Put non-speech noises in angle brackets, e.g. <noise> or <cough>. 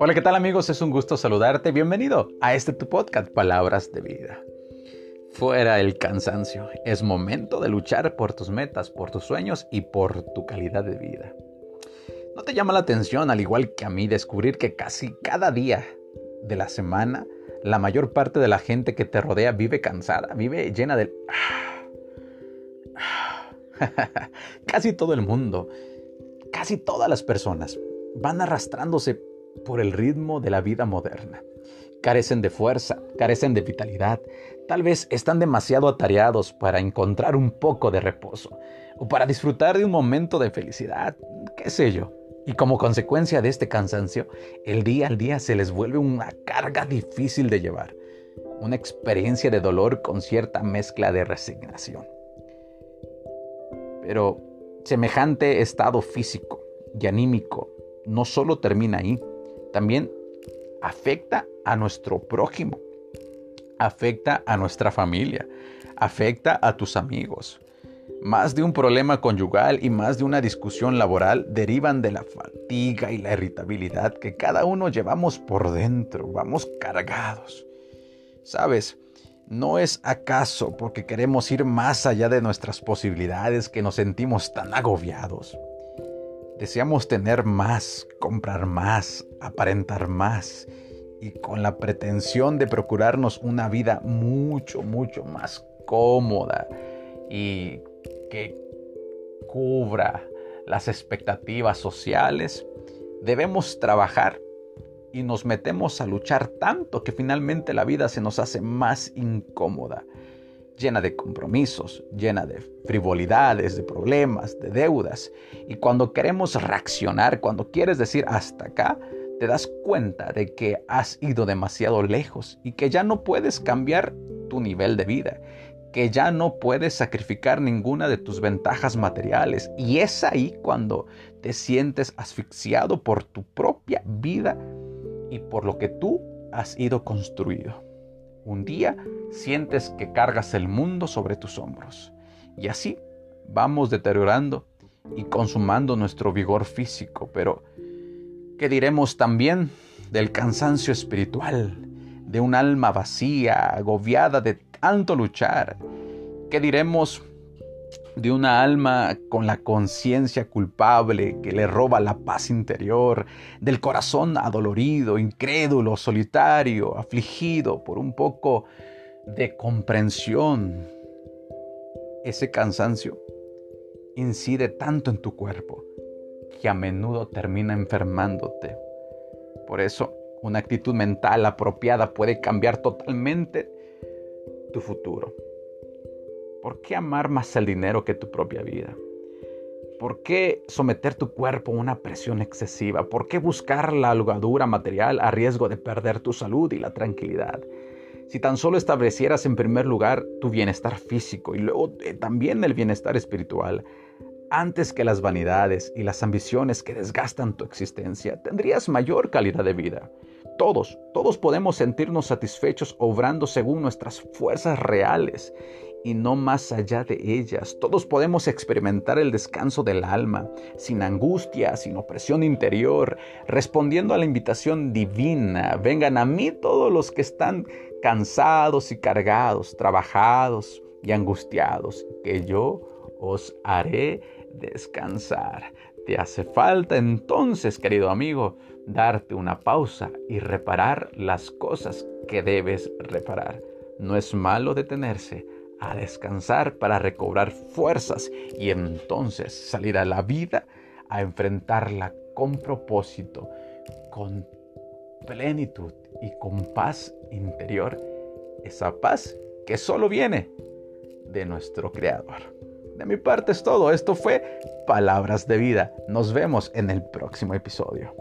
Hola, ¿qué tal amigos? Es un gusto saludarte. Bienvenido a este tu podcast, Palabras de Vida. Fuera el cansancio. Es momento de luchar por tus metas, por tus sueños y por tu calidad de vida. ¿No te llama la atención, al igual que a mí, descubrir que casi cada día de la semana, la mayor parte de la gente que te rodea vive cansada, vive llena de... <laughs> casi todo el mundo, casi todas las personas van arrastrándose por el ritmo de la vida moderna. Carecen de fuerza, carecen de vitalidad, tal vez están demasiado atareados para encontrar un poco de reposo o para disfrutar de un momento de felicidad, qué sé yo. Y como consecuencia de este cansancio, el día al día se les vuelve una carga difícil de llevar, una experiencia de dolor con cierta mezcla de resignación. Pero semejante estado físico y anímico no solo termina ahí, también afecta a nuestro prójimo, afecta a nuestra familia, afecta a tus amigos. Más de un problema conyugal y más de una discusión laboral derivan de la fatiga y la irritabilidad que cada uno llevamos por dentro, vamos cargados. Sabes, ¿no es acaso porque queremos ir más allá de nuestras posibilidades que nos sentimos tan agobiados? Deseamos tener más, comprar más, aparentar más y con la pretensión de procurarnos una vida mucho, mucho más cómoda y que cubra las expectativas sociales, debemos trabajar y nos metemos a luchar tanto que finalmente la vida se nos hace más incómoda llena de compromisos, llena de frivolidades, de problemas, de deudas. Y cuando queremos reaccionar, cuando quieres decir hasta acá, te das cuenta de que has ido demasiado lejos y que ya no puedes cambiar tu nivel de vida, que ya no puedes sacrificar ninguna de tus ventajas materiales. Y es ahí cuando te sientes asfixiado por tu propia vida y por lo que tú has ido construido. Un día sientes que cargas el mundo sobre tus hombros. Y así vamos deteriorando y consumando nuestro vigor físico. Pero, ¿qué diremos también del cansancio espiritual, de un alma vacía, agobiada de tanto luchar? ¿Qué diremos de una alma con la conciencia culpable que le roba la paz interior, del corazón adolorido, incrédulo, solitario, afligido por un poco de comprensión. Ese cansancio incide tanto en tu cuerpo que a menudo termina enfermándote. Por eso, una actitud mental apropiada puede cambiar totalmente tu futuro. ¿Por qué amar más el dinero que tu propia vida? ¿Por qué someter tu cuerpo a una presión excesiva? ¿Por qué buscar la holgadura material a riesgo de perder tu salud y la tranquilidad? Si tan solo establecieras en primer lugar tu bienestar físico y luego eh, también el bienestar espiritual, antes que las vanidades y las ambiciones que desgastan tu existencia, tendrías mayor calidad de vida. Todos, todos podemos sentirnos satisfechos obrando según nuestras fuerzas reales y no más allá de ellas. Todos podemos experimentar el descanso del alma, sin angustia, sin opresión interior, respondiendo a la invitación divina. Vengan a mí todos los que están cansados y cargados, trabajados y angustiados, que yo os haré descansar. Te hace falta entonces, querido amigo, darte una pausa y reparar las cosas que debes reparar. No es malo detenerse a descansar para recobrar fuerzas y entonces salir a la vida a enfrentarla con propósito, con plenitud y con paz interior. Esa paz que solo viene de nuestro Creador. De mi parte es todo. Esto fue Palabras de Vida. Nos vemos en el próximo episodio.